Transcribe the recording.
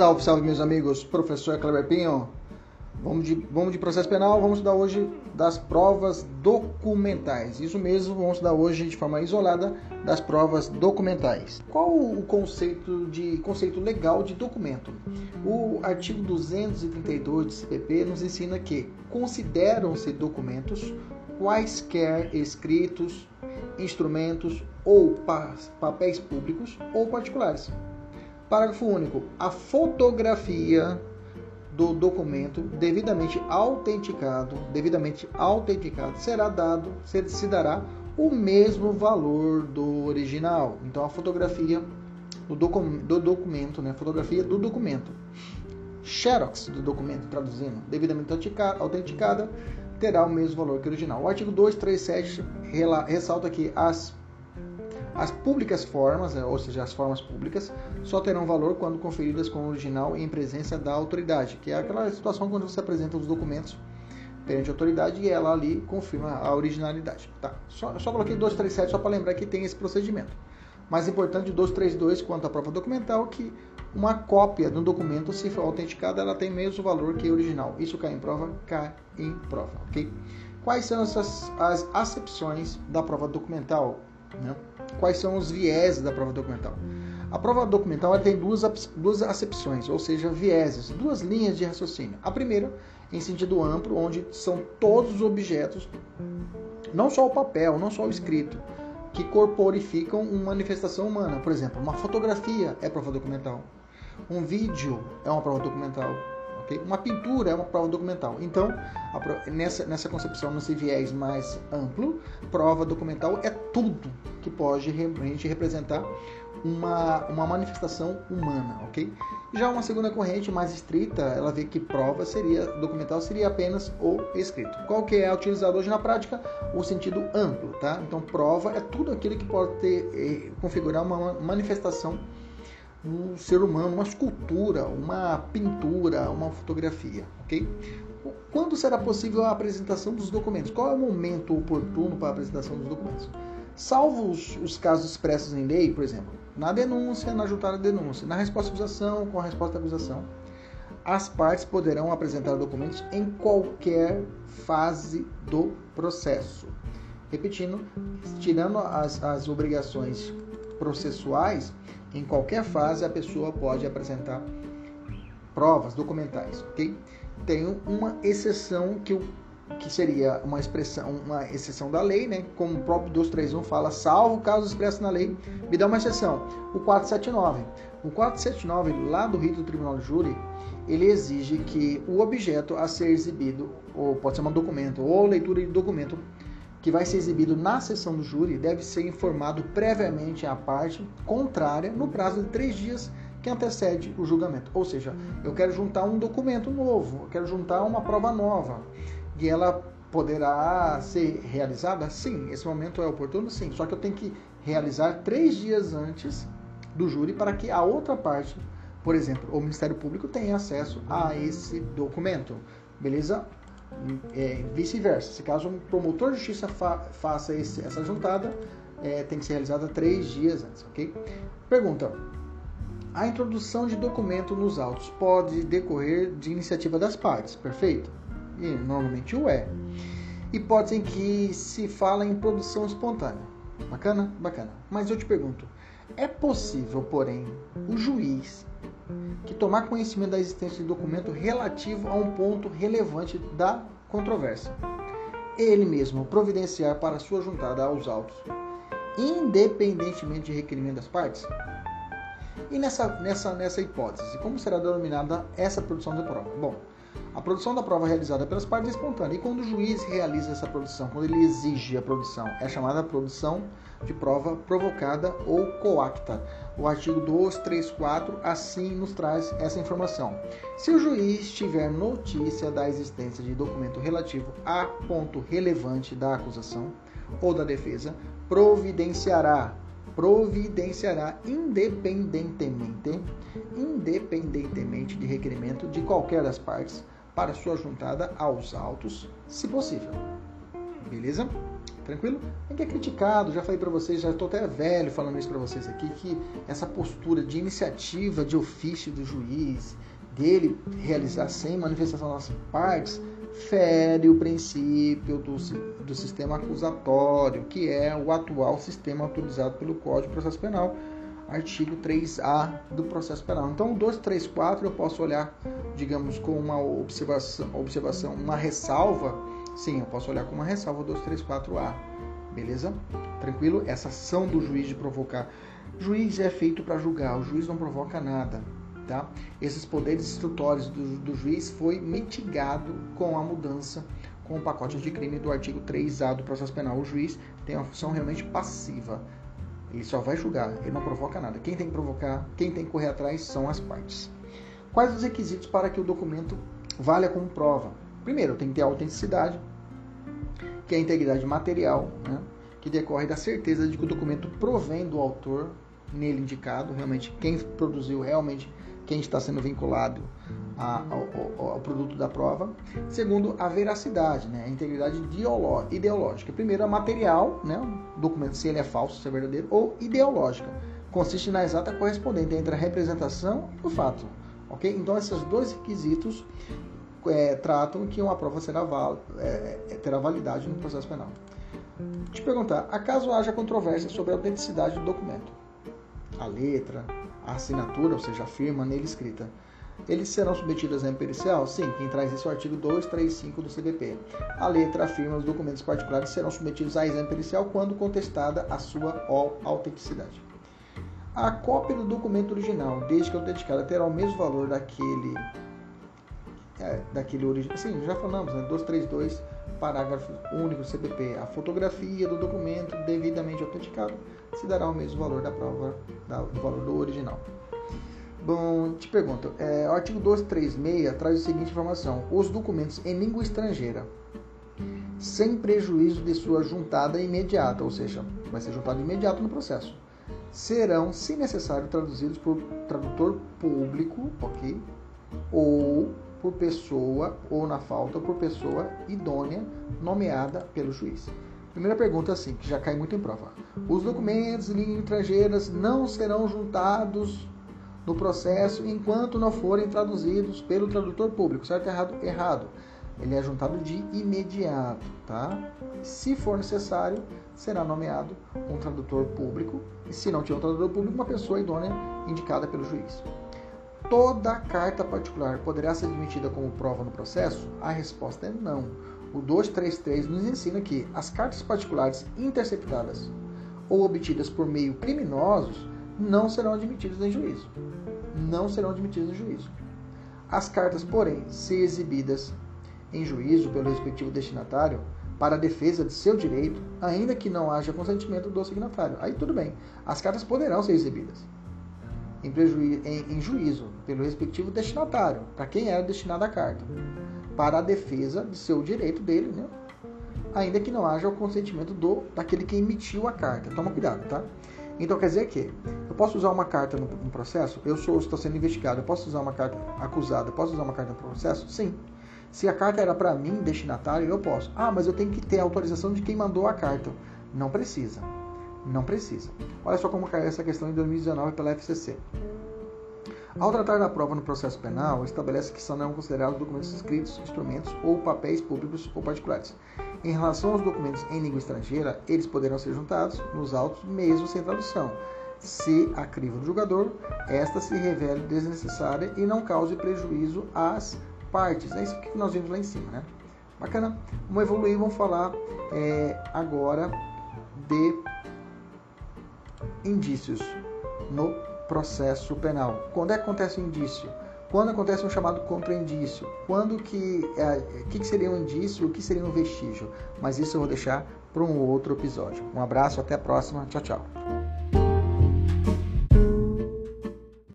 Salve, salve, meus amigos. Professor Kleber Pinho. Vamos de, vamos de processo penal, vamos estudar hoje das provas documentais. Isso mesmo, vamos estudar hoje de forma isolada das provas documentais. Qual o conceito de conceito legal de documento? O artigo 232 do CPP nos ensina que consideram-se documentos quaisquer escritos, instrumentos ou papéis públicos ou particulares. Parágrafo único. A fotografia do documento devidamente autenticado, devidamente autenticado, será dado, se dará o mesmo valor do original. Então a fotografia do, docu do documento, né? Fotografia do documento. Xerox do documento, traduzindo, devidamente autenticada, terá o mesmo valor que o original. O artigo 237 ressalta que as as públicas formas, né, ou seja, as formas públicas, só terão valor quando conferidas com o original em presença da autoridade, que é aquela situação quando você apresenta os documentos perante a autoridade e ela ali confirma a originalidade. Tá. Só, só coloquei 237 só para lembrar que tem esse procedimento. Mais importante, 232 quanto à prova documental, que uma cópia do documento, se for autenticada, ela tem mesmo valor que o original. Isso cai em prova? Cai em prova, ok? Quais são essas, as acepções da prova documental? Né? Quais são os vieses da prova documental? A prova documental tem duas, duas acepções, ou seja, vieses, duas linhas de raciocínio. A primeira, em sentido amplo, onde são todos os objetos, não só o papel, não só o escrito, que corporificam uma manifestação humana. Por exemplo, uma fotografia é prova documental, um vídeo é uma prova documental? Uma pintura é uma prova documental. Então, nessa, nessa concepção, nesse viés mais amplo, prova documental é tudo que pode realmente representar uma, uma manifestação humana, ok? Já uma segunda corrente mais estrita, ela vê que prova seria documental seria apenas o escrito. Qual que é utilizado hoje na prática? O sentido amplo, tá? Então prova é tudo aquilo que pode ter, eh, configurar uma manifestação um ser humano, uma escultura, uma pintura, uma fotografia, ok? Quando será possível a apresentação dos documentos? Qual é o momento oportuno para a apresentação dos documentos? Salvo os, os casos expressos em lei, por exemplo, na denúncia, na juntada de denúncia, na resposta à acusação, com a resposta à acusação, as partes poderão apresentar documentos em qualquer fase do processo. Repetindo, tirando as, as obrigações processuais, em qualquer fase a pessoa pode apresentar provas documentais, ok? Tem uma exceção que, que seria uma expressão, uma exceção da lei, né? Como o próprio 231 fala, salvo caso expresso na lei, me dá uma exceção. O 479. O 479, lá do rito do Tribunal de Júri, ele exige que o objeto a ser exibido, ou pode ser um documento, ou leitura de documento, que vai ser exibido na sessão do júri deve ser informado previamente à parte contrária no prazo de três dias que antecede o julgamento. Ou seja, eu quero juntar um documento novo, eu quero juntar uma prova nova e ela poderá ser realizada? Sim, esse momento é oportuno? Sim, só que eu tenho que realizar três dias antes do júri para que a outra parte, por exemplo, o Ministério Público tenha acesso a esse documento. Beleza? É, vice-versa. Se caso um promotor de justiça fa faça esse, essa juntada, é, tem que ser realizada três dias antes, ok? Pergunta: a introdução de documento nos autos pode decorrer de iniciativa das partes, perfeito? E normalmente o é. Hipótese em que se fala em produção espontânea. Bacana? Bacana. Mas eu te pergunto: é possível, porém, o juiz que tomar conhecimento da existência de documento relativo a um ponto relevante da controvérsia. Ele mesmo providenciar para sua juntada aos autos, independentemente de requerimento das partes? E nessa, nessa, nessa hipótese, como será denominada essa produção da prova? Bom, a produção da prova realizada pelas partes é espontânea. E quando o juiz realiza essa produção, quando ele exige a produção, é chamada produção de prova provocada ou coacta. O artigo 234 assim nos traz essa informação. Se o juiz tiver notícia da existência de documento relativo a ponto relevante da acusação ou da defesa, providenciará providenciará independentemente independentemente de requerimento de qualquer das partes para sua juntada aos autos, se possível. Beleza? Tranquilo? Ninguém é criticado, já falei para vocês, já estou até velho falando isso para vocês aqui, que essa postura de iniciativa de ofício do juiz, dele realizar sem manifestação das partes, fere o princípio do, do sistema acusatório, que é o atual sistema autorizado pelo Código de Processo Penal, artigo 3A do processo penal. Então, 234 eu posso olhar, digamos, com uma observação, observação, uma ressalva. Sim, eu posso olhar com uma ressalva 234A. Beleza? Tranquilo? Essa ação do juiz de provocar. Juiz é feito para julgar, o juiz não provoca nada. Tá? Esses poderes instrutórios do, do juiz foi mitigado com a mudança com o pacote de crime do artigo 3A do processo penal. O juiz tem uma função realmente passiva ele só vai julgar, ele não provoca nada. Quem tem que provocar, quem tem que correr atrás são as partes. Quais os requisitos para que o documento valha como prova? Primeiro, tem que ter autenticidade, que é a integridade material, né, que decorre da certeza de que o documento provém do autor nele indicado, realmente quem produziu realmente quem está sendo vinculado a, ao, ao, produto da prova. Segundo, a veracidade, né? a integridade ideológica. Primeiro, a material, né? o documento se ele é falso, se é verdadeiro, ou ideológica. Consiste na exata correspondência entre a representação e o fato. ok? Então, esses dois requisitos é, tratam que uma prova será val, é, é, terá validade no processo penal. Te perguntar, acaso haja controvérsia sobre a autenticidade do documento? A letra, a assinatura, ou seja, a firma nele escrita. Eles serão submetidos a exame pericial? Sim, quem traz isso é o artigo 235 do CDP. A letra, a firma, os documentos particulares serão submetidos a exame pericial quando contestada a sua autenticidade. A cópia do documento original, desde que autenticada, terá o mesmo valor daquele é, daquele original. Sim, já falamos, né? 232, parágrafo único do CPP. A fotografia do documento devidamente autenticado se dará o mesmo valor da prova, da, do valor do original. Bom, te pergunto, é, o artigo 236 traz a seguinte informação: os documentos em língua estrangeira, sem prejuízo de sua juntada imediata, ou seja, vai ser juntado imediato no processo, serão, se necessário, traduzidos por tradutor público, ok? Ou por pessoa, ou na falta, por pessoa idônea nomeada pelo juiz. Primeira pergunta, assim, que já cai muito em prova. Os documentos em línguas estrangeiras não serão juntados no processo enquanto não forem traduzidos pelo tradutor público, certo errado? Errado. Ele é juntado de imediato, tá? Se for necessário, será nomeado um tradutor público, e se não tiver um tradutor público, uma pessoa idônea indicada pelo juiz. Toda carta particular poderá ser admitida como prova no processo? A resposta é não. O 233 nos ensina que as cartas particulares interceptadas ou obtidas por meio criminosos não serão admitidas em juízo. Não serão admitidas em juízo. As cartas, porém, se exibidas em juízo pelo respectivo destinatário para a defesa de seu direito, ainda que não haja consentimento do signatário. Aí tudo bem. As cartas poderão ser exibidas em, em, em juízo pelo respectivo destinatário, para quem era destinada a carta para a defesa de seu direito dele, né? ainda que não haja o consentimento do daquele que emitiu a carta. Toma cuidado, tá? Então quer dizer que eu posso usar uma carta no, no processo? Eu sou estou sendo investigado. Eu posso usar uma carta acusada? Eu posso usar uma carta no processo? Sim. Se a carta era para mim, destinatário, eu posso. Ah, mas eu tenho que ter a autorização de quem mandou a carta. Não precisa. Não precisa. Olha só como caiu essa questão em 2019 pela FCC. Ao tratar da prova no processo penal, estabelece que são considerados documentos escritos, instrumentos ou papéis públicos ou particulares. Em relação aos documentos em língua estrangeira, eles poderão ser juntados nos autos mesmo sem tradução, se a crivo do julgador esta se revele desnecessária e não cause prejuízo às partes. É isso que nós vimos lá em cima, né? Bacana? Vamos evoluir, vamos falar é, agora de indícios no processo penal. Quando é que acontece o indício? Quando acontece um chamado contra-indício? Quando que, é, que, que seria um indício? O que seria um vestígio? Mas isso eu vou deixar para um outro episódio. Um abraço, até a próxima. Tchau, tchau.